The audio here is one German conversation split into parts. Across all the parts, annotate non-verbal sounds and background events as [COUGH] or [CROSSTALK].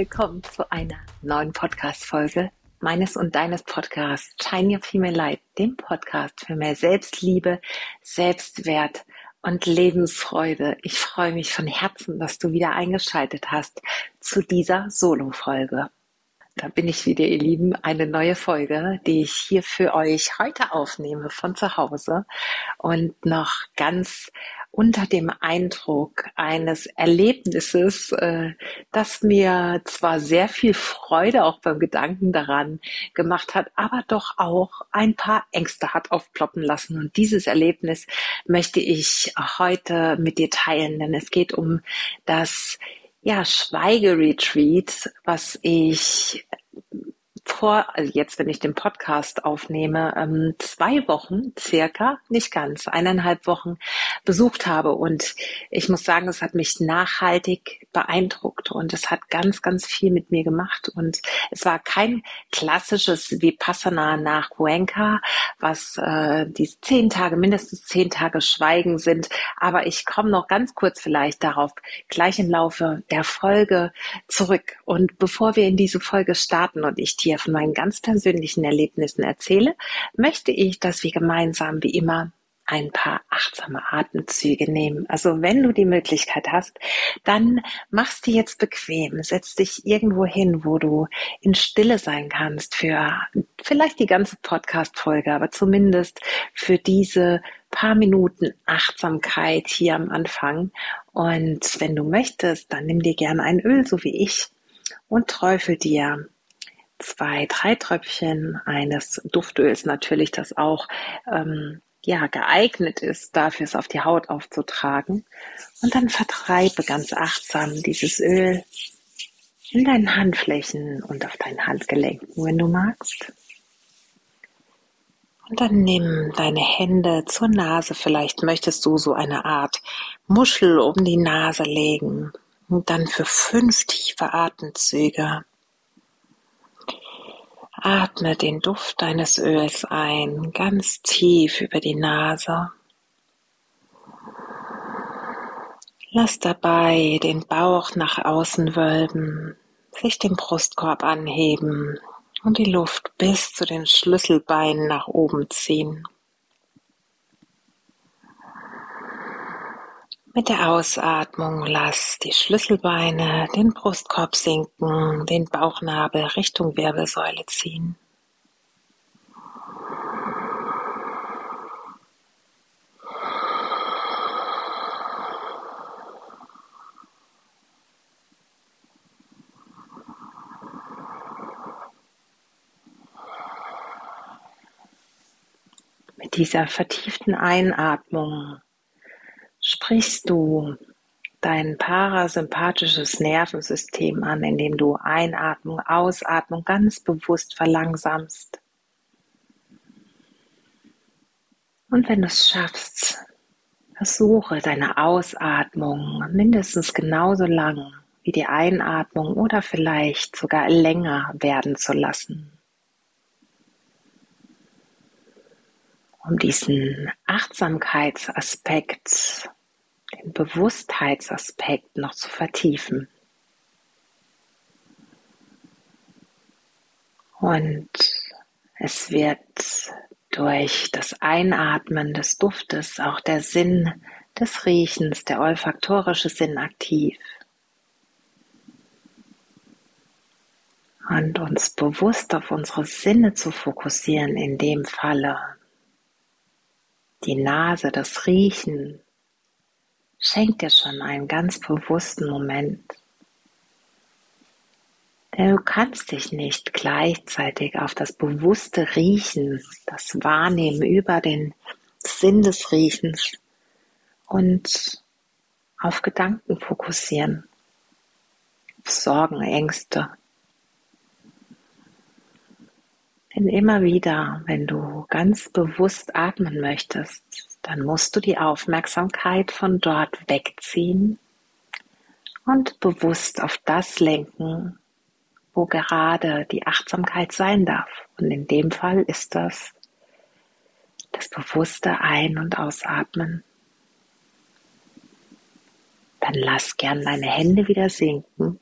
willkommen zu einer neuen Podcast-Folge meines und deines Podcasts Shine Your Female Light, dem Podcast für mehr Selbstliebe, Selbstwert und Lebensfreude. Ich freue mich von Herzen, dass du wieder eingeschaltet hast zu dieser Solo-Folge. Da bin ich wieder, ihr Lieben, eine neue Folge, die ich hier für euch heute aufnehme von zu Hause und noch ganz unter dem Eindruck eines Erlebnisses, äh, das mir zwar sehr viel Freude auch beim Gedanken daran gemacht hat, aber doch auch ein paar Ängste hat aufploppen lassen. Und dieses Erlebnis möchte ich heute mit dir teilen, denn es geht um das ja, Schweigeretreat, was ich vor, also jetzt, wenn ich den Podcast aufnehme, ähm, zwei Wochen circa, nicht ganz, eineinhalb Wochen besucht habe. Und ich muss sagen, es hat mich nachhaltig beeindruckt und es hat ganz, ganz viel mit mir gemacht. Und es war kein klassisches Vipassana nach Cuenca, was äh, die zehn Tage, mindestens zehn Tage Schweigen sind. Aber ich komme noch ganz kurz vielleicht darauf gleich im Laufe der Folge zurück. Und bevor wir in diese Folge starten und ich dir von meinen ganz persönlichen Erlebnissen erzähle, möchte ich, dass wir gemeinsam wie immer ein paar achtsame Atemzüge nehmen. Also wenn du die Möglichkeit hast, dann machst du jetzt bequem, setz dich irgendwo hin, wo du in Stille sein kannst für vielleicht die ganze Podcast-Folge, aber zumindest für diese paar Minuten Achtsamkeit hier am Anfang. Und wenn du möchtest, dann nimm dir gerne ein Öl, so wie ich, und träufel dir zwei, drei Tröpfchen eines Duftöls natürlich, das auch ähm, ja geeignet ist, dafür es auf die Haut aufzutragen. Und dann vertreibe ganz achtsam dieses Öl in deinen Handflächen und auf deinen Handgelenken, wenn du magst. Und dann nimm deine Hände zur Nase. Vielleicht möchtest du so eine Art Muschel um die Nase legen. Und dann für fünf tiefe Atemzüge Atme den Duft deines Öls ein, ganz tief über die Nase. Lass dabei den Bauch nach außen wölben, sich den Brustkorb anheben und die Luft bis zu den Schlüsselbeinen nach oben ziehen. Mit der Ausatmung lass die Schlüsselbeine, den Brustkorb sinken, den Bauchnabel Richtung Wirbelsäule ziehen. Mit dieser vertieften Einatmung sprichst du dein parasympathisches Nervensystem an, indem du Einatmung, Ausatmung ganz bewusst verlangsamst. Und wenn du es schaffst, versuche deine Ausatmung mindestens genauso lang wie die Einatmung oder vielleicht sogar länger werden zu lassen. Um diesen Achtsamkeitsaspekt den Bewusstheitsaspekt noch zu vertiefen. Und es wird durch das Einatmen des Duftes auch der Sinn des Riechens, der olfaktorische Sinn aktiv. Und uns bewusst auf unsere Sinne zu fokussieren, in dem Falle die Nase, das Riechen, Schenk dir schon einen ganz bewussten Moment. Denn du kannst dich nicht gleichzeitig auf das bewusste Riechen, das Wahrnehmen über den Sinn des Riechens und auf Gedanken fokussieren, auf Sorgen, Ängste. Denn immer wieder, wenn du ganz bewusst atmen möchtest, dann musst du die Aufmerksamkeit von dort wegziehen und bewusst auf das lenken, wo gerade die Achtsamkeit sein darf. Und in dem Fall ist das das bewusste Ein- und Ausatmen. Dann lass gern deine Hände wieder sinken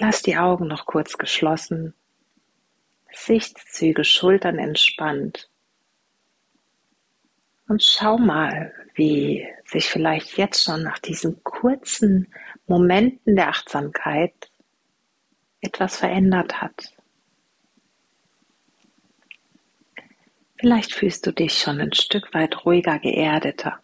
lass die Augen noch kurz geschlossen, Gesichtszüge, Schultern entspannt. Und schau mal, wie sich vielleicht jetzt schon nach diesen kurzen Momenten der Achtsamkeit etwas verändert hat. Vielleicht fühlst du dich schon ein Stück weit ruhiger, geerdeter.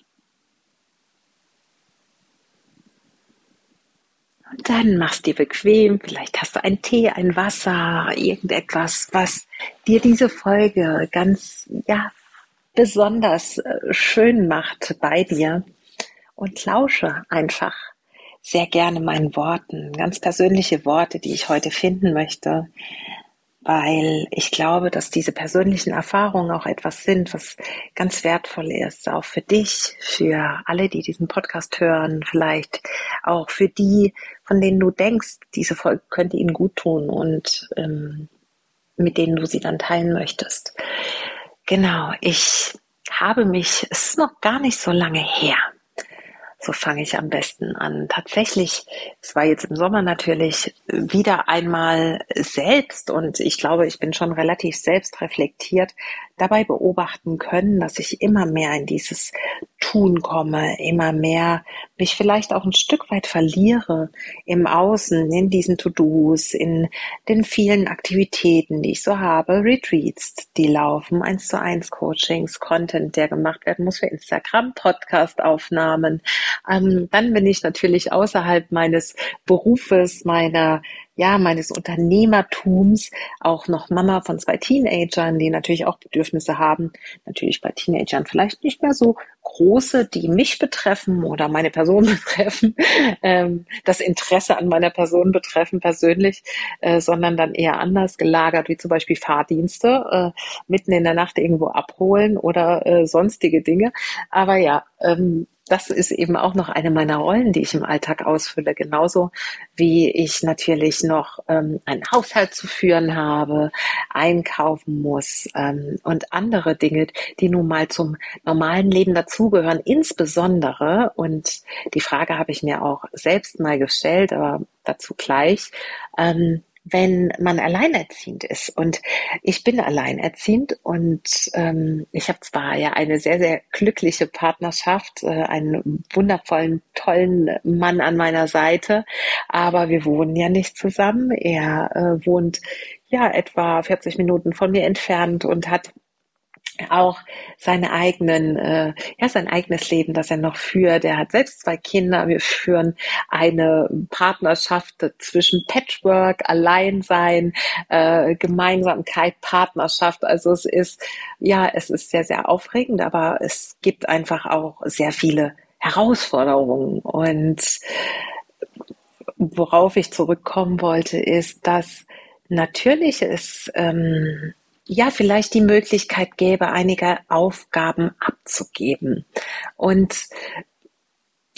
Und dann machst dir bequem, vielleicht hast du einen Tee, ein Wasser, irgendetwas, was dir diese Folge ganz, ja, besonders äh, schön macht bei dir. Und lausche einfach sehr gerne meinen Worten, ganz persönliche Worte, die ich heute finden möchte, weil ich glaube, dass diese persönlichen Erfahrungen auch etwas sind, was ganz wertvoll ist, auch für dich, für alle, die diesen Podcast hören, vielleicht auch für die, von denen du denkst, diese Folge könnte ihnen gut tun und ähm, mit denen du sie dann teilen möchtest. Genau, ich habe mich, es ist noch gar nicht so lange her, so fange ich am besten an. Tatsächlich, es war jetzt im Sommer natürlich wieder einmal selbst und ich glaube, ich bin schon relativ selbstreflektiert dabei beobachten können, dass ich immer mehr in dieses Tun komme, immer mehr mich vielleicht auch ein Stück weit verliere im Außen, in diesen To-Dos, in den vielen Aktivitäten, die ich so habe, Retreats, die laufen, eins zu eins Coachings, Content, der gemacht werden muss für Instagram, Podcast-Aufnahmen. Ähm, dann bin ich natürlich außerhalb meines Berufes, meiner ja, meines Unternehmertums auch noch Mama von zwei Teenagern, die natürlich auch Bedürfnisse haben. Natürlich bei Teenagern vielleicht nicht mehr so große, die mich betreffen oder meine Person [LAUGHS] betreffen, ähm, das Interesse an meiner Person betreffen persönlich, äh, sondern dann eher anders gelagert, wie zum Beispiel Fahrdienste, äh, mitten in der Nacht irgendwo abholen oder äh, sonstige Dinge. Aber ja, ähm, das ist eben auch noch eine meiner Rollen, die ich im Alltag ausfülle. Genauso wie ich natürlich noch ähm, einen Haushalt zu führen habe, einkaufen muss ähm, und andere Dinge, die nun mal zum normalen Leben dazugehören. Insbesondere, und die Frage habe ich mir auch selbst mal gestellt, aber dazu gleich, ähm, wenn man alleinerziehend ist. Und ich bin alleinerziehend und ähm, ich habe zwar ja eine sehr, sehr glückliche Partnerschaft, äh, einen wundervollen, tollen Mann an meiner Seite, aber wir wohnen ja nicht zusammen. Er äh, wohnt ja etwa 40 Minuten von mir entfernt und hat auch seine eigenen, äh, ja, sein eigenes Leben, das er noch führt. Er hat selbst zwei Kinder. Wir führen eine Partnerschaft zwischen Patchwork, Alleinsein, äh, Gemeinsamkeit, Partnerschaft. Also es ist, ja, es ist sehr, sehr aufregend, aber es gibt einfach auch sehr viele Herausforderungen und worauf ich zurückkommen wollte, ist, dass natürlich es ähm, ja vielleicht die Möglichkeit gäbe, einige Aufgaben abzugeben. Und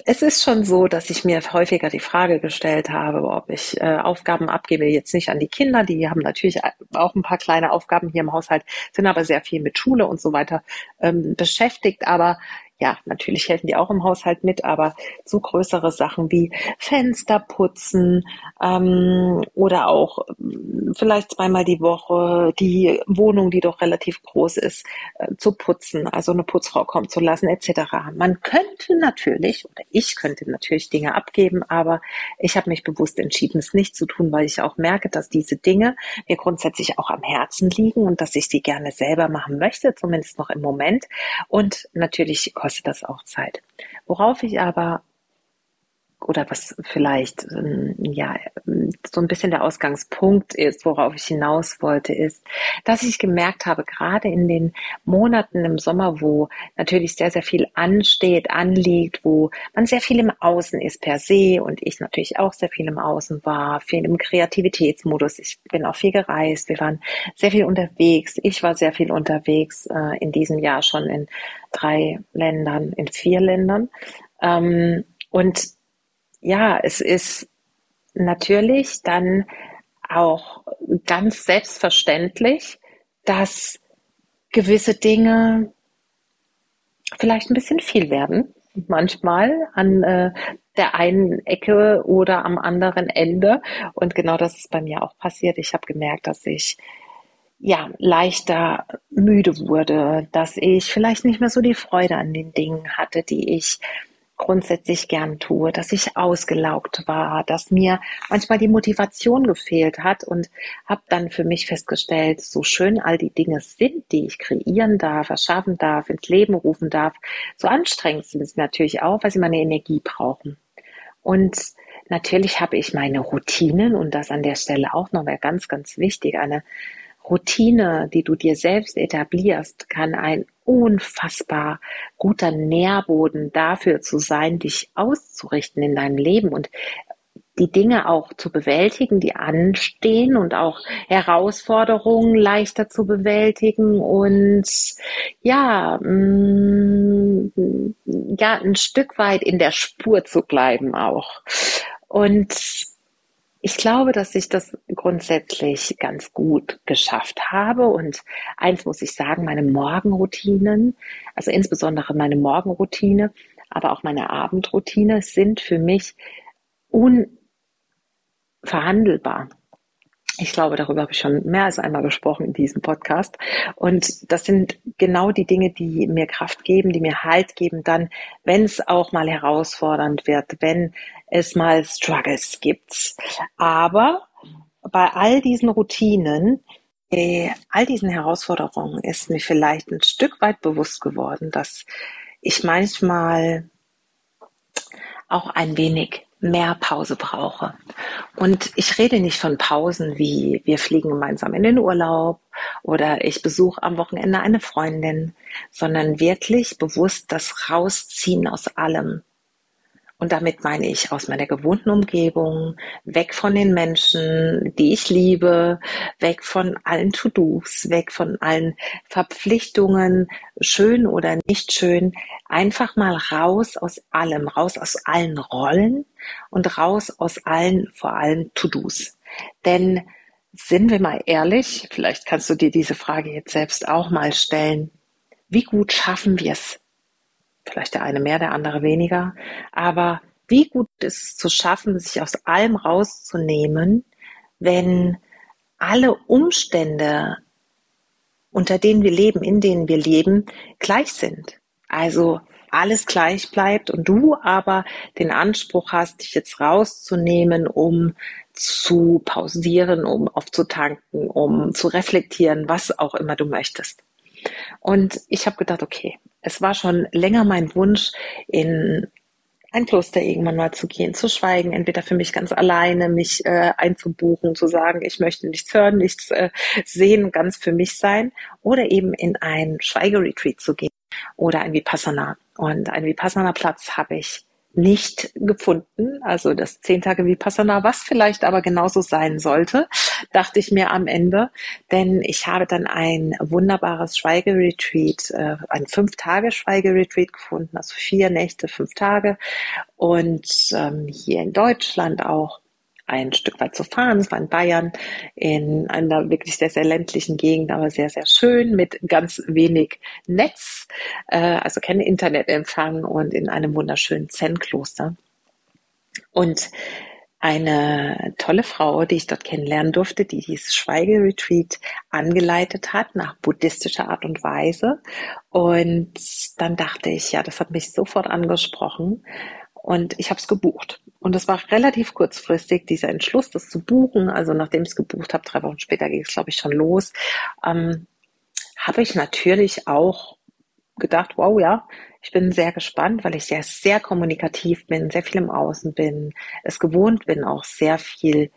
es ist schon so, dass ich mir häufiger die Frage gestellt habe, ob ich äh, Aufgaben abgebe, jetzt nicht an die Kinder, die haben natürlich auch ein paar kleine Aufgaben hier im Haushalt, sind aber sehr viel mit Schule und so weiter ähm, beschäftigt, aber ja, natürlich helfen die auch im Haushalt mit, aber so größere Sachen wie Fenster putzen ähm, oder auch äh, vielleicht zweimal die Woche die Wohnung, die doch relativ groß ist, äh, zu putzen, also eine Putzfrau kommen zu lassen etc. Man könnte natürlich oder ich könnte natürlich Dinge abgeben, aber ich habe mich bewusst entschieden, es nicht zu tun, weil ich auch merke, dass diese Dinge mir grundsätzlich auch am Herzen liegen und dass ich sie gerne selber machen möchte, zumindest noch im Moment. Und natürlich kostet das auch Zeit. Worauf ich aber oder was vielleicht ähm, ja so ein bisschen der Ausgangspunkt ist, worauf ich hinaus wollte, ist, dass ich gemerkt habe, gerade in den Monaten im Sommer, wo natürlich sehr, sehr viel ansteht, anliegt, wo man sehr viel im Außen ist per se und ich natürlich auch sehr viel im Außen war, viel im Kreativitätsmodus. Ich bin auch viel gereist, wir waren sehr viel unterwegs. Ich war sehr viel unterwegs äh, in diesem Jahr schon in drei Ländern, in vier Ländern. Ähm, und ja, es ist natürlich dann auch ganz selbstverständlich, dass gewisse Dinge vielleicht ein bisschen viel werden manchmal an äh, der einen Ecke oder am anderen Ende. Und genau das ist bei mir auch passiert. Ich habe gemerkt, dass ich ja leichter müde wurde, dass ich vielleicht nicht mehr so die Freude an den Dingen hatte, die ich grundsätzlich gern tue, dass ich ausgelaugt war, dass mir manchmal die Motivation gefehlt hat und habe dann für mich festgestellt, so schön all die Dinge sind, die ich kreieren darf, erschaffen darf, ins Leben rufen darf, so anstrengend sind sie natürlich auch, weil sie meine Energie brauchen. Und natürlich habe ich meine Routinen und das an der Stelle auch nochmal ganz, ganz wichtig, eine Routine, die du dir selbst etablierst, kann ein unfassbar guter Nährboden dafür zu sein, dich auszurichten in deinem Leben und die Dinge auch zu bewältigen, die anstehen und auch Herausforderungen leichter zu bewältigen und ja, mm, ja, ein Stück weit in der Spur zu bleiben auch. Und ich glaube, dass ich das grundsätzlich ganz gut geschafft habe. Und eins muss ich sagen, meine Morgenroutinen, also insbesondere meine Morgenroutine, aber auch meine Abendroutine sind für mich unverhandelbar. Ich glaube, darüber habe ich schon mehr als einmal gesprochen in diesem Podcast. Und das sind genau die Dinge, die mir Kraft geben, die mir Halt geben, dann, wenn es auch mal herausfordernd wird, wenn es mal Struggles gibt. Aber bei all diesen Routinen, äh, all diesen Herausforderungen ist mir vielleicht ein Stück weit bewusst geworden, dass ich manchmal auch ein wenig mehr Pause brauche. Und ich rede nicht von Pausen wie wir fliegen gemeinsam in den Urlaub oder ich besuche am Wochenende eine Freundin, sondern wirklich bewusst das Rausziehen aus allem. Und damit meine ich aus meiner gewohnten Umgebung, weg von den Menschen, die ich liebe, weg von allen To-Dos, weg von allen Verpflichtungen, schön oder nicht schön, einfach mal raus aus allem, raus aus allen Rollen und raus aus allen, vor allem To-Dos. Denn sind wir mal ehrlich, vielleicht kannst du dir diese Frage jetzt selbst auch mal stellen. Wie gut schaffen wir es, vielleicht der eine mehr, der andere weniger, aber wie gut ist es zu schaffen, sich aus allem rauszunehmen, wenn alle Umstände, unter denen wir leben, in denen wir leben, gleich sind. Also alles gleich bleibt und du aber den Anspruch hast, dich jetzt rauszunehmen, um zu pausieren, um aufzutanken, um zu reflektieren, was auch immer du möchtest. Und ich habe gedacht, okay, es war schon länger mein Wunsch, in ein Kloster irgendwann mal zu gehen, zu schweigen, entweder für mich ganz alleine, mich äh, einzubuchen, zu sagen, ich möchte nichts hören, nichts äh, sehen, ganz für mich sein, oder eben in ein Schweigeretreat zu gehen oder ein Vipassana. Und ein Vipassana-Platz habe ich nicht gefunden. Also das zehn Tage Vipassana, was vielleicht aber genauso sein sollte, dachte ich mir am Ende. Denn ich habe dann ein wunderbares Schweigeretreat, äh, ein fünf Tage Schweigeretreat gefunden, also vier Nächte, fünf Tage. Und ähm, hier in Deutschland auch ein Stück weit zu fahren. Es war in Bayern, in einer wirklich sehr, sehr ländlichen Gegend, aber sehr, sehr schön mit ganz wenig Netz, äh, also kein Internetempfang und in einem wunderschönen Zen-Kloster. Und eine tolle Frau, die ich dort kennenlernen durfte, die dieses Schweigeretreat angeleitet hat nach buddhistischer Art und Weise. Und dann dachte ich, ja, das hat mich sofort angesprochen und ich habe es gebucht. Und es war relativ kurzfristig, dieser Entschluss, das zu buchen. Also nachdem ich es gebucht habe, drei Wochen später ging es, glaube ich, schon los. Ähm, habe ich natürlich auch gedacht, wow, ja, ich bin sehr gespannt, weil ich sehr, sehr kommunikativ bin, sehr viel im Außen bin, es gewohnt bin, auch sehr viel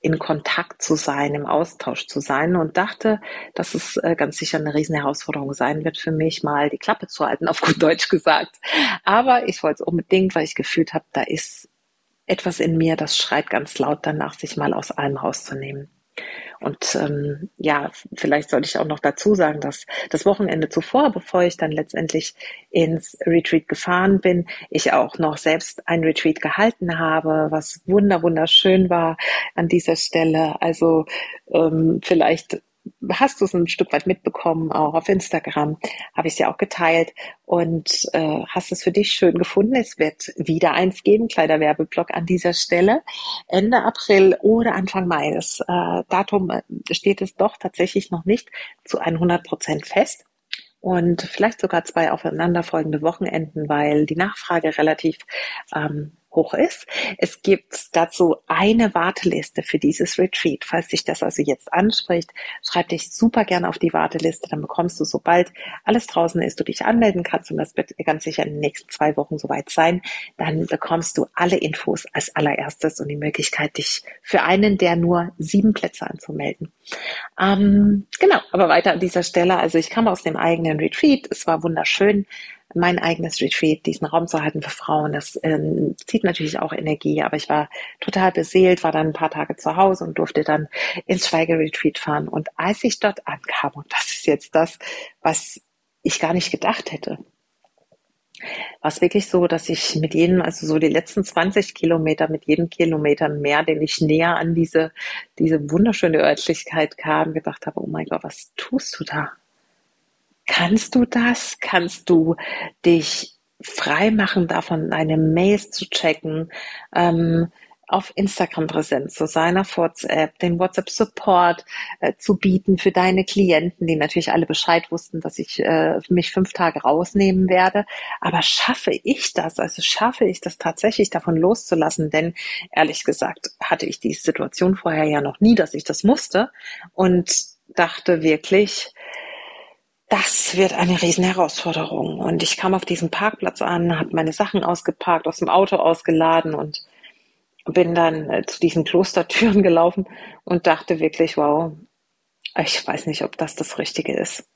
in Kontakt zu sein, im Austausch zu sein und dachte, dass es äh, ganz sicher eine riesen Herausforderung sein wird für mich, mal die Klappe zu halten, [LAUGHS] auf gut Deutsch gesagt. Aber ich wollte es unbedingt, weil ich gefühlt habe, da ist etwas in mir, das schreit ganz laut danach, sich mal aus allem rauszunehmen. Und ähm, ja, vielleicht sollte ich auch noch dazu sagen, dass das Wochenende zuvor, bevor ich dann letztendlich ins Retreat gefahren bin, ich auch noch selbst ein Retreat gehalten habe, was wunder wunderschön war an dieser Stelle. Also ähm, vielleicht hast du es ein Stück weit mitbekommen, auch auf Instagram habe ich es ja auch geteilt und äh, hast es für dich schön gefunden. Es wird wieder eins geben, kleiner Werbeblock an dieser Stelle. Ende April oder Anfang Mai. Das äh, Datum äh, steht es doch tatsächlich noch nicht zu 100 Prozent fest und vielleicht sogar zwei aufeinanderfolgende Wochenenden, weil die Nachfrage relativ ähm, hoch ist. Es gibt dazu eine Warteliste für dieses Retreat. Falls dich das also jetzt anspricht, schreib dich super gerne auf die Warteliste. Dann bekommst du, sobald alles draußen ist, du dich anmelden kannst, und das wird ganz sicher in den nächsten zwei Wochen soweit sein, dann bekommst du alle Infos als allererstes und die Möglichkeit, dich für einen der nur sieben Plätze anzumelden. Ähm, genau, aber weiter an dieser Stelle. Also ich kam aus dem eigenen Retreat. Es war wunderschön mein eigenes Retreat, diesen Raum zu halten für Frauen. Das ähm, zieht natürlich auch Energie, aber ich war total beseelt, war dann ein paar Tage zu Hause und durfte dann ins Schweigeretreat fahren. Und als ich dort ankam, und das ist jetzt das, was ich gar nicht gedacht hätte, war es wirklich so, dass ich mit jedem, also so die letzten 20 Kilometer, mit jedem Kilometer mehr, den ich näher an diese, diese wunderschöne Örtlichkeit kam, gedacht habe, oh mein Gott, was tust du da? Kannst du das? Kannst du dich frei machen davon, deine Mails zu checken, ähm, auf Instagram präsent zu sein, auf WhatsApp, den WhatsApp-Support äh, zu bieten für deine Klienten, die natürlich alle Bescheid wussten, dass ich äh, mich fünf Tage rausnehmen werde. Aber schaffe ich das? Also schaffe ich das tatsächlich davon loszulassen? Denn ehrlich gesagt hatte ich die Situation vorher ja noch nie, dass ich das musste und dachte wirklich, das wird eine riesen Herausforderung. Und ich kam auf diesen Parkplatz an, habe meine Sachen ausgeparkt, aus dem Auto ausgeladen und bin dann äh, zu diesen Klostertüren [LAUGHS] gelaufen und dachte wirklich, wow, ich weiß nicht, ob das das Richtige ist.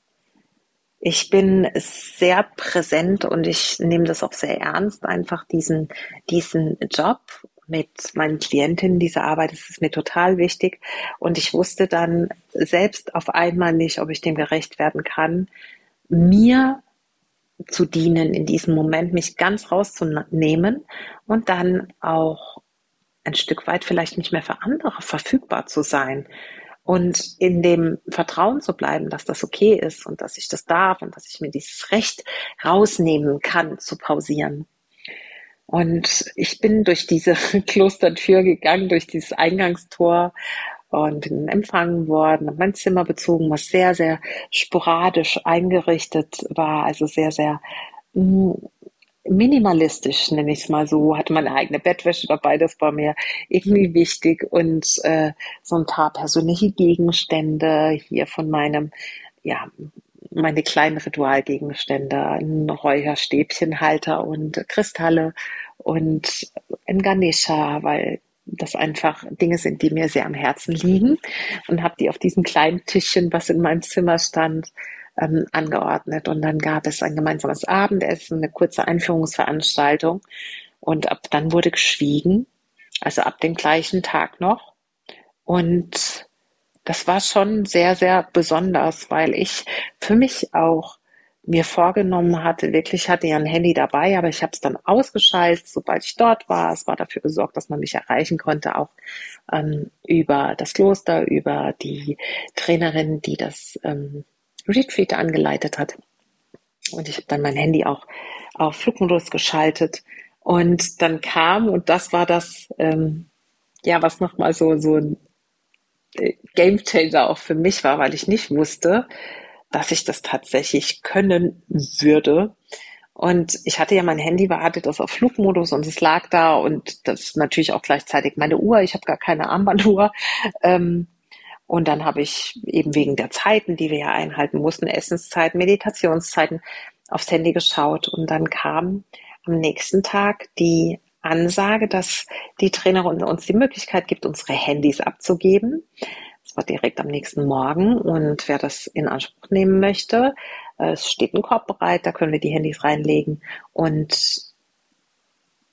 Ich bin sehr präsent und ich nehme das auch sehr ernst, einfach diesen, diesen Job mit meinen Klientinnen, diese Arbeit, das ist mir total wichtig. Und ich wusste dann selbst auf einmal nicht, ob ich dem gerecht werden kann, mir zu dienen in diesem Moment, mich ganz rauszunehmen und dann auch ein Stück weit vielleicht nicht mehr für andere verfügbar zu sein und in dem Vertrauen zu bleiben, dass das okay ist und dass ich das darf und dass ich mir dieses Recht rausnehmen kann, zu pausieren. Und ich bin durch diese [LAUGHS] Klostertür gegangen, durch dieses Eingangstor und bin empfangen worden, mein Zimmer bezogen, was sehr, sehr sporadisch eingerichtet war, also sehr, sehr mm, minimalistisch, nenne ich es mal so, hatte meine eigene Bettwäsche dabei, das war mir irgendwie wichtig. Und äh, so ein paar persönliche Gegenstände hier von meinem, ja, meine kleinen Ritualgegenstände, ein Räucherstäbchenhalter und Kristalle und ein Ganesha, weil das einfach Dinge sind, die mir sehr am Herzen liegen und habe die auf diesem kleinen Tischchen, was in meinem Zimmer stand, ähm, angeordnet. Und dann gab es ein gemeinsames Abendessen, eine kurze Einführungsveranstaltung und ab dann wurde geschwiegen, also ab dem gleichen Tag noch. Und das war schon sehr, sehr besonders, weil ich für mich auch mir vorgenommen hatte, wirklich hatte ja ein Handy dabei, aber ich habe es dann ausgeschaltet, sobald ich dort war. Es war dafür gesorgt, dass man mich erreichen konnte, auch ähm, über das Kloster, über die Trainerin, die das ähm, Retreat angeleitet hat. Und ich habe dann mein Handy auch auf Flugmodus geschaltet. Und dann kam, und das war das, ähm, ja, was nochmal so, so ein Game Changer auch für mich war, weil ich nicht wusste, dass ich das tatsächlich können würde. Und ich hatte ja mein Handy, war, hatte das auf Flugmodus und es lag da und das ist natürlich auch gleichzeitig meine Uhr. Ich habe gar keine Armbanduhr. Ähm, und dann habe ich eben wegen der Zeiten, die wir ja einhalten mussten, Essenszeiten, Meditationszeiten, aufs Handy geschaut. Und dann kam am nächsten Tag die Ansage, dass die Trainerin uns die Möglichkeit gibt, unsere Handys abzugeben. Das war direkt am nächsten Morgen und wer das in Anspruch nehmen möchte, es steht ein Korb bereit, da können wir die Handys reinlegen und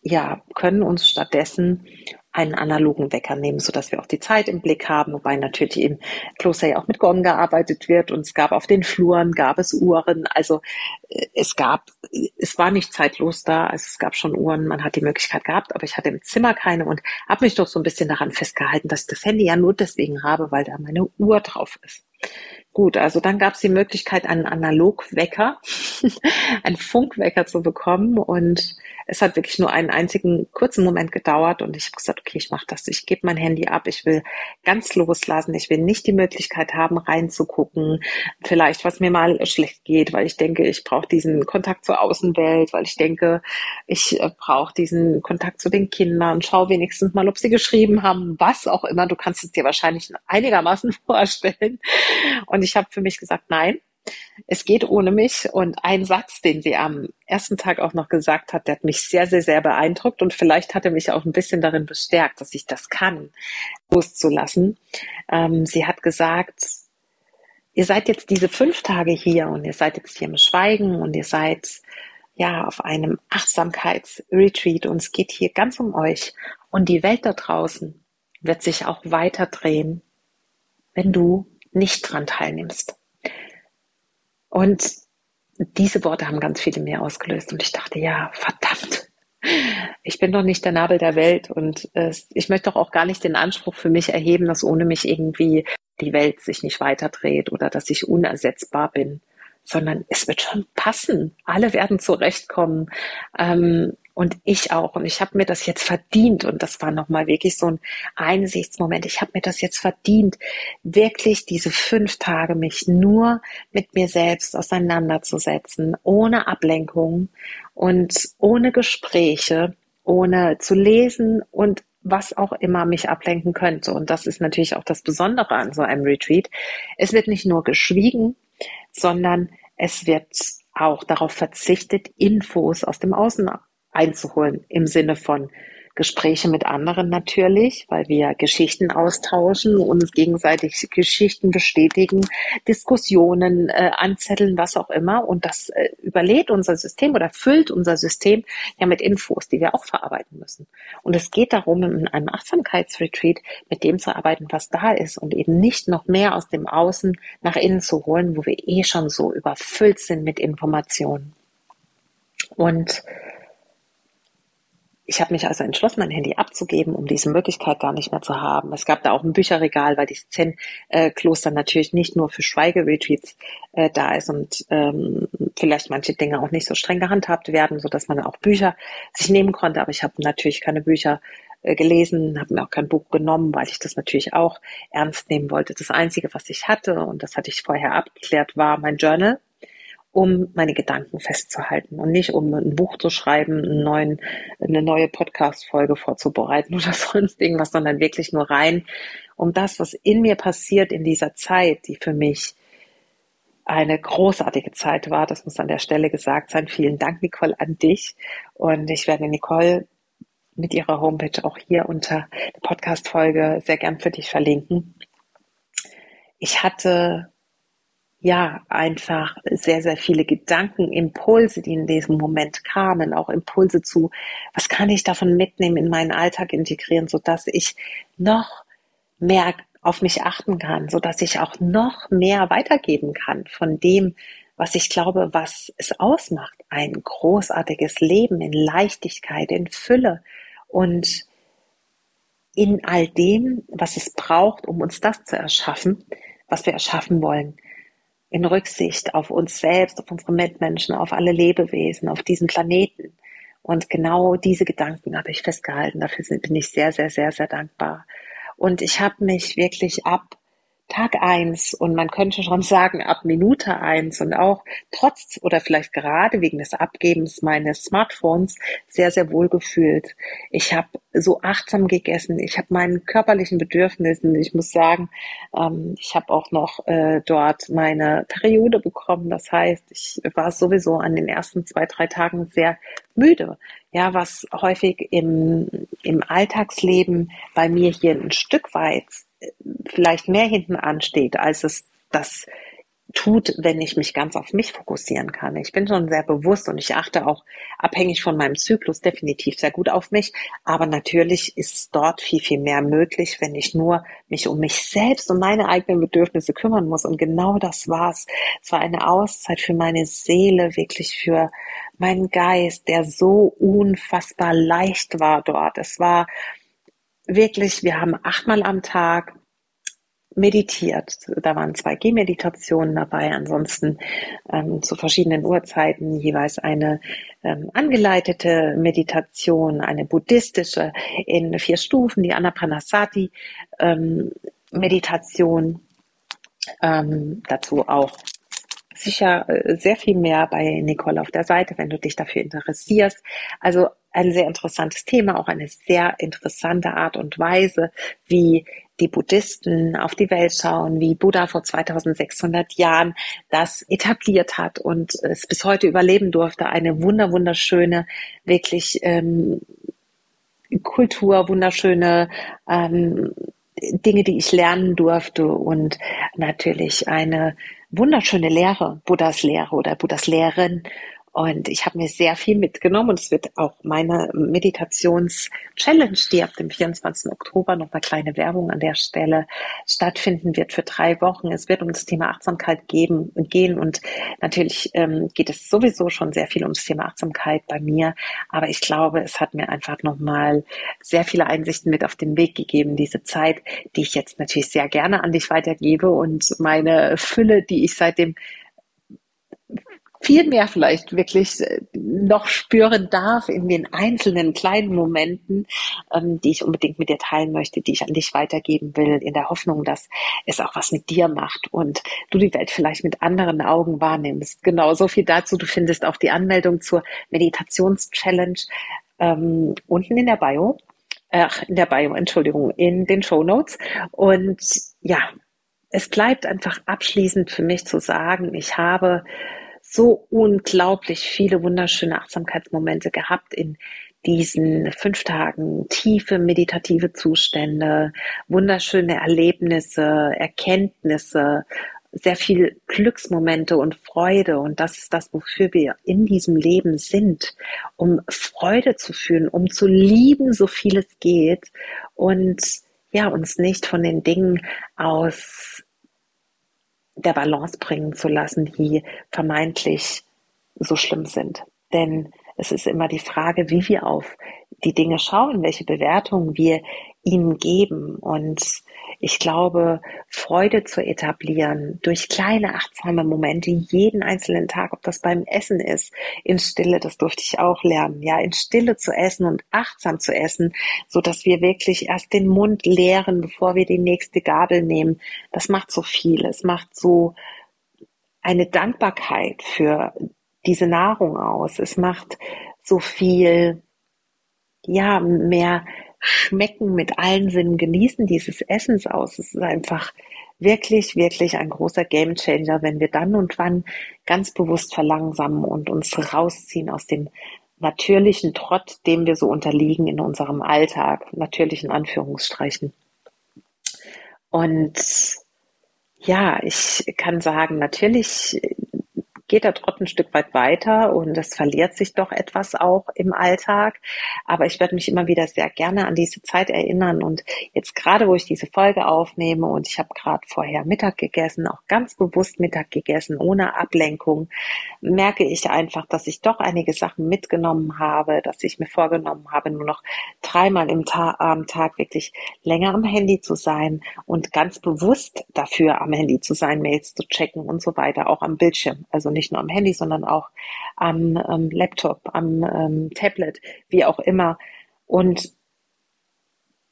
ja, können uns stattdessen einen analogen Wecker nehmen, so dass wir auch die Zeit im Blick haben, wobei natürlich im Kloster ja auch mit Gong gearbeitet wird und es gab auf den Fluren, gab es Uhren, also äh, es gab, es war nicht zeitlos da, also es gab schon Uhren, man hat die Möglichkeit gehabt, aber ich hatte im Zimmer keine und habe mich doch so ein bisschen daran festgehalten, dass ich das Handy ja nur deswegen habe, weil da meine Uhr drauf ist. Gut, also dann gab es die Möglichkeit, einen Analogwecker, [LAUGHS] einen Funkwecker zu bekommen. Und es hat wirklich nur einen einzigen kurzen Moment gedauert. Und ich habe gesagt, okay, ich mache das. Ich gebe mein Handy ab. Ich will ganz loslassen. Ich will nicht die Möglichkeit haben, reinzugucken. Vielleicht, was mir mal schlecht geht, weil ich denke, ich brauche diesen Kontakt zur Außenwelt, weil ich denke, ich äh, brauche diesen Kontakt zu den Kindern. Schau wenigstens mal, ob sie geschrieben haben, was auch immer. Du kannst es dir wahrscheinlich einigermaßen [LAUGHS] vorstellen. Und ich habe für mich gesagt, nein, es geht ohne mich. Und ein Satz, den sie am ersten Tag auch noch gesagt hat, der hat mich sehr, sehr, sehr beeindruckt und vielleicht hat er mich auch ein bisschen darin bestärkt, dass ich das kann, loszulassen. Ähm, sie hat gesagt, ihr seid jetzt diese fünf Tage hier und ihr seid jetzt hier im Schweigen und ihr seid ja auf einem Achtsamkeitsretreat und es geht hier ganz um euch und die Welt da draußen wird sich auch weiter drehen, wenn du nicht dran teilnimmst. Und diese Worte haben ganz viele mehr ausgelöst und ich dachte, ja, verdammt, ich bin doch nicht der Nabel der Welt und äh, ich möchte doch auch gar nicht den Anspruch für mich erheben, dass ohne mich irgendwie die Welt sich nicht weiterdreht oder dass ich unersetzbar bin, sondern es wird schon passen. Alle werden zurechtkommen. Ähm, und ich auch. Und ich habe mir das jetzt verdient. Und das war nochmal wirklich so ein Einsichtsmoment. Ich habe mir das jetzt verdient, wirklich diese fünf Tage mich nur mit mir selbst auseinanderzusetzen, ohne Ablenkung und ohne Gespräche, ohne zu lesen und was auch immer mich ablenken könnte. Und das ist natürlich auch das Besondere an so einem Retreat. Es wird nicht nur geschwiegen, sondern es wird auch darauf verzichtet, Infos aus dem Außen einzuholen im Sinne von Gespräche mit anderen natürlich, weil wir Geschichten austauschen, uns gegenseitig Geschichten bestätigen, Diskussionen äh, anzetteln, was auch immer. Und das äh, überlädt unser System oder füllt unser System ja mit Infos, die wir auch verarbeiten müssen. Und es geht darum, in einem Achtsamkeitsretreat mit dem zu arbeiten, was da ist und eben nicht noch mehr aus dem Außen nach innen zu holen, wo wir eh schon so überfüllt sind mit Informationen. Und ich habe mich also entschlossen, mein Handy abzugeben, um diese Möglichkeit gar nicht mehr zu haben. Es gab da auch ein Bücherregal, weil dieses Zen-Kloster natürlich nicht nur für Schweigeretreats äh, da ist und ähm, vielleicht manche Dinge auch nicht so streng gehandhabt werden, so dass man auch Bücher sich nehmen konnte. Aber ich habe natürlich keine Bücher äh, gelesen, habe mir auch kein Buch genommen, weil ich das natürlich auch ernst nehmen wollte. Das Einzige, was ich hatte, und das hatte ich vorher abgeklärt, war mein Journal um meine Gedanken festzuhalten und nicht um ein Buch zu schreiben, neuen, eine neue Podcast-Folge vorzubereiten [LAUGHS] oder sonst irgendwas, sondern wirklich nur rein um das, was in mir passiert in dieser Zeit, die für mich eine großartige Zeit war. Das muss an der Stelle gesagt sein. Vielen Dank, Nicole, an dich. Und ich werde Nicole mit ihrer Homepage auch hier unter der Podcast-Folge sehr gern für dich verlinken. Ich hatte ja, einfach sehr, sehr viele Gedanken, Impulse, die in diesem Moment kamen, auch Impulse zu, was kann ich davon mitnehmen, in meinen Alltag integrieren, so dass ich noch mehr auf mich achten kann, so dass ich auch noch mehr weitergeben kann von dem, was ich glaube, was es ausmacht, ein großartiges Leben in Leichtigkeit, in Fülle und in all dem, was es braucht, um uns das zu erschaffen, was wir erschaffen wollen in Rücksicht auf uns selbst, auf unsere Mitmenschen, auf alle Lebewesen, auf diesen Planeten. Und genau diese Gedanken habe ich festgehalten. Dafür bin ich sehr, sehr, sehr, sehr dankbar. Und ich habe mich wirklich ab Tag eins und man könnte schon sagen ab Minute eins und auch trotz oder vielleicht gerade wegen des Abgebens meines Smartphones sehr, sehr wohl gefühlt. Ich habe so achtsam gegessen, ich habe meinen körperlichen Bedürfnissen, ich muss sagen, ähm, ich habe auch noch äh, dort meine Periode bekommen. Das heißt, ich war sowieso an den ersten zwei, drei Tagen sehr müde. Ja, was häufig im, im Alltagsleben bei mir hier ein Stück weit vielleicht mehr hinten ansteht, als es das tut, wenn ich mich ganz auf mich fokussieren kann. Ich bin schon sehr bewusst und ich achte auch abhängig von meinem Zyklus definitiv sehr gut auf mich. Aber natürlich ist dort viel, viel mehr möglich, wenn ich nur mich um mich selbst und meine eigenen Bedürfnisse kümmern muss. Und genau das war's. Es war eine Auszeit für meine Seele, wirklich für meinen Geist, der so unfassbar leicht war dort. Es war wirklich, wir haben achtmal am Tag meditiert. Da waren zwei Gehmeditationen dabei, ansonsten ähm, zu verschiedenen Uhrzeiten jeweils eine ähm, angeleitete Meditation, eine buddhistische in vier Stufen, die Anapanasati ähm, Meditation. Ähm, dazu auch sicher äh, sehr viel mehr bei Nicole auf der Seite, wenn du dich dafür interessierst. Also ein sehr interessantes Thema, auch eine sehr interessante Art und Weise, wie die Buddhisten auf die Welt schauen, wie Buddha vor 2600 Jahren das etabliert hat und es bis heute überleben durfte. Eine wunder wunderschöne, wirklich ähm, Kultur, wunderschöne ähm, Dinge, die ich lernen durfte und natürlich eine wunderschöne Lehre, Buddhas Lehre oder Buddhas Lehren und ich habe mir sehr viel mitgenommen und es wird auch meine Meditations-Challenge, die ab dem 24. Oktober noch eine kleine Werbung an der Stelle stattfinden wird für drei Wochen. Es wird um das Thema Achtsamkeit geben, gehen und natürlich ähm, geht es sowieso schon sehr viel ums Thema Achtsamkeit bei mir. Aber ich glaube, es hat mir einfach nochmal sehr viele Einsichten mit auf den Weg gegeben, diese Zeit, die ich jetzt natürlich sehr gerne an dich weitergebe und meine Fülle, die ich seit dem viel mehr vielleicht wirklich äh, noch spüren darf in den einzelnen kleinen Momenten, ähm, die ich unbedingt mit dir teilen möchte, die ich an dich weitergeben will, in der Hoffnung, dass es auch was mit dir macht und du die Welt vielleicht mit anderen Augen wahrnimmst. Genau, so viel dazu. Du findest auch die Anmeldung zur Meditations-Challenge ähm, unten in der Bio. Ach, in der Bio, Entschuldigung, in den Show Notes. Und ja, es bleibt einfach abschließend für mich zu sagen, ich habe so unglaublich viele wunderschöne Achtsamkeitsmomente gehabt in diesen fünf Tagen, tiefe meditative Zustände, wunderschöne Erlebnisse, Erkenntnisse, sehr viel Glücksmomente und Freude. Und das ist das, wofür wir in diesem Leben sind, um Freude zu fühlen, um zu lieben, so viel es geht und ja, uns nicht von den Dingen aus der Balance bringen zu lassen, die vermeintlich so schlimm sind. Denn es ist immer die Frage, wie wir auf die Dinge schauen, welche Bewertungen wir ihnen geben. Und ich glaube, Freude zu etablieren durch kleine achtsame Momente jeden einzelnen Tag, ob das beim Essen ist, in Stille, das durfte ich auch lernen, ja, in Stille zu essen und achtsam zu essen, so dass wir wirklich erst den Mund leeren, bevor wir die nächste Gabel nehmen. Das macht so viel. Es macht so eine Dankbarkeit für diese Nahrung aus. Es macht so viel, ja, mehr schmecken, mit allen Sinnen genießen dieses Essens aus. Es ist einfach wirklich, wirklich ein großer Gamechanger, wenn wir dann und wann ganz bewusst verlangsamen und uns rausziehen aus dem natürlichen Trott, dem wir so unterliegen in unserem Alltag, natürlichen Anführungsstrichen. Und ja, ich kann sagen, natürlich geht der Trott ein Stück weit weiter und es verliert sich doch etwas auch im Alltag. Aber ich werde mich immer wieder sehr gerne an diese Zeit erinnern und jetzt gerade, wo ich diese Folge aufnehme und ich habe gerade vorher Mittag gegessen, auch ganz bewusst Mittag gegessen, ohne Ablenkung, merke ich einfach, dass ich doch einige Sachen mitgenommen habe, dass ich mir vorgenommen habe, nur noch dreimal im Ta am Tag wirklich länger am Handy zu sein und ganz bewusst dafür am Handy zu sein, Mails zu checken und so weiter, auch am Bildschirm. Also nicht nur am Handy, sondern auch am ähm, Laptop, am ähm, Tablet, wie auch immer. Und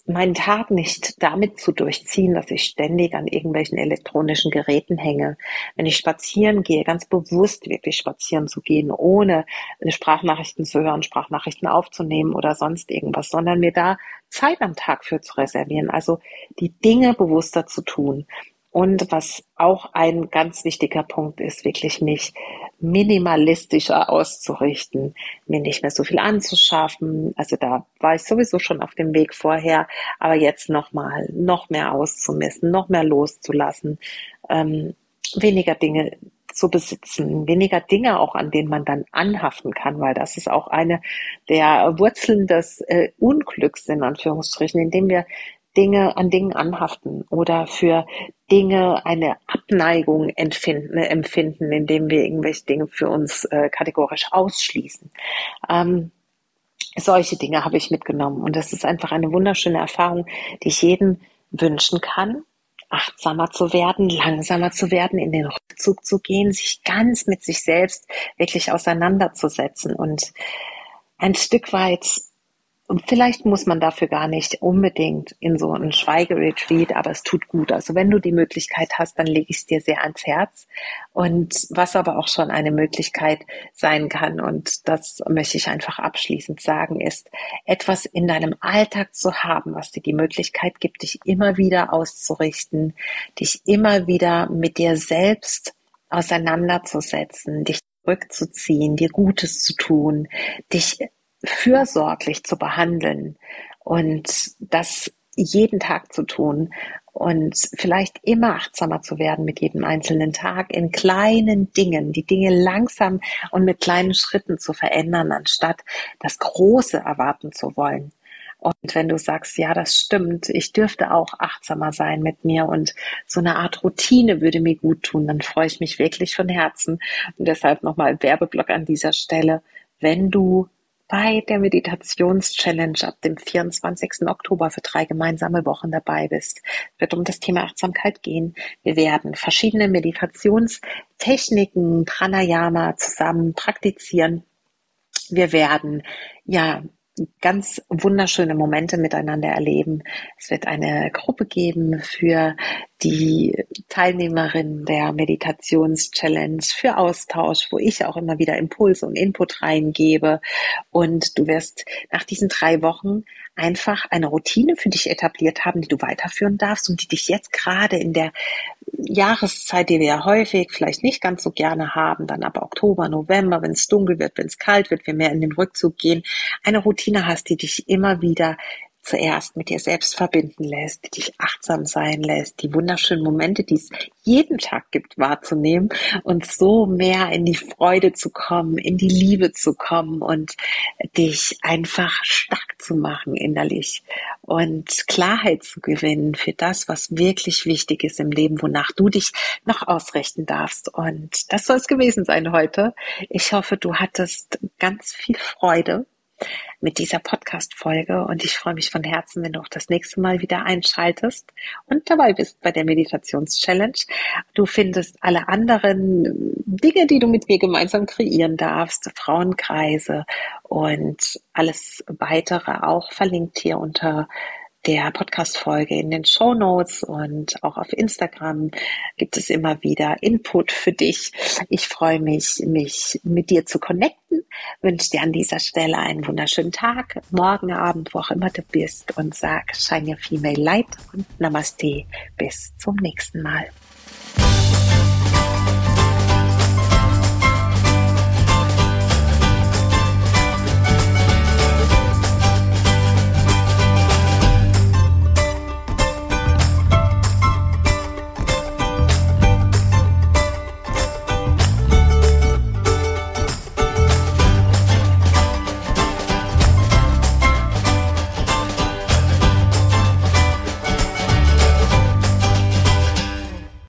meinen Tag nicht damit zu durchziehen, dass ich ständig an irgendwelchen elektronischen Geräten hänge. Wenn ich spazieren gehe, ganz bewusst wirklich spazieren zu gehen, ohne Sprachnachrichten zu hören, Sprachnachrichten aufzunehmen oder sonst irgendwas, sondern mir da Zeit am Tag für zu reservieren. Also die Dinge bewusster zu tun. Und was auch ein ganz wichtiger Punkt ist, wirklich mich minimalistischer auszurichten, mir nicht mehr so viel anzuschaffen. Also da war ich sowieso schon auf dem Weg vorher, aber jetzt nochmal, noch mehr auszumessen, noch mehr loszulassen, ähm, weniger Dinge zu besitzen, weniger Dinge auch, an denen man dann anhaften kann, weil das ist auch eine der Wurzeln des äh, Unglücks in Anführungsstrichen, indem wir Dinge an Dingen anhaften oder für Dinge eine Abneigung empfinden, empfinden indem wir irgendwelche Dinge für uns äh, kategorisch ausschließen. Ähm, solche Dinge habe ich mitgenommen und das ist einfach eine wunderschöne Erfahrung, die ich jedem wünschen kann. achtsamer zu werden, langsamer zu werden, in den Rückzug zu gehen, sich ganz mit sich selbst wirklich auseinanderzusetzen und ein Stück weit und vielleicht muss man dafür gar nicht unbedingt in so einen Schweigeretreat, aber es tut gut. Also wenn du die Möglichkeit hast, dann lege ich es dir sehr ans Herz. Und was aber auch schon eine Möglichkeit sein kann, und das möchte ich einfach abschließend sagen, ist, etwas in deinem Alltag zu haben, was dir die Möglichkeit gibt, dich immer wieder auszurichten, dich immer wieder mit dir selbst auseinanderzusetzen, dich zurückzuziehen, dir Gutes zu tun, dich fürsorglich zu behandeln und das jeden Tag zu tun und vielleicht immer achtsamer zu werden mit jedem einzelnen Tag in kleinen Dingen, die Dinge langsam und mit kleinen Schritten zu verändern, anstatt das Große erwarten zu wollen. Und wenn du sagst, ja, das stimmt, ich dürfte auch achtsamer sein mit mir und so eine Art Routine würde mir gut tun, dann freue ich mich wirklich von Herzen. Und deshalb nochmal Werbeblock an dieser Stelle. Wenn du bei der Meditations-Challenge ab dem 24. Oktober für drei gemeinsame Wochen dabei bist. Wird um das Thema Achtsamkeit gehen. Wir werden verschiedene Meditationstechniken, Pranayama zusammen praktizieren. Wir werden ja ganz wunderschöne Momente miteinander erleben. Es wird eine Gruppe geben für die Teilnehmerin der Meditations-Challenge für Austausch, wo ich auch immer wieder Impulse und Input reingebe. Und du wirst nach diesen drei Wochen einfach eine Routine für dich etabliert haben, die du weiterführen darfst und die dich jetzt gerade in der Jahreszeit, die wir ja häufig vielleicht nicht ganz so gerne haben, dann ab Oktober, November, wenn es dunkel wird, wenn es kalt wird, wir mehr in den Rückzug gehen, eine Routine hast, die dich immer wieder zuerst mit dir selbst verbinden lässt, dich achtsam sein lässt, die wunderschönen Momente, die es jeden Tag gibt, wahrzunehmen und so mehr in die Freude zu kommen, in die Liebe zu kommen und dich einfach stark zu machen innerlich und Klarheit zu gewinnen für das, was wirklich wichtig ist im Leben, wonach du dich noch ausrichten darfst. Und das soll es gewesen sein heute. Ich hoffe, du hattest ganz viel Freude mit dieser Podcast-Folge und ich freue mich von Herzen, wenn du auch das nächste Mal wieder einschaltest und dabei bist bei der Meditations-Challenge. Du findest alle anderen Dinge, die du mit mir gemeinsam kreieren darfst, Frauenkreise und alles weitere auch verlinkt hier unter der Podcast-Folge in den Show Notes und auch auf Instagram gibt es immer wieder Input für dich. Ich freue mich, mich mit dir zu connecten, wünsche dir an dieser Stelle einen wunderschönen Tag, morgen Abend, wo auch immer du bist und sag Shine Your Female Light und Namaste. Bis zum nächsten Mal.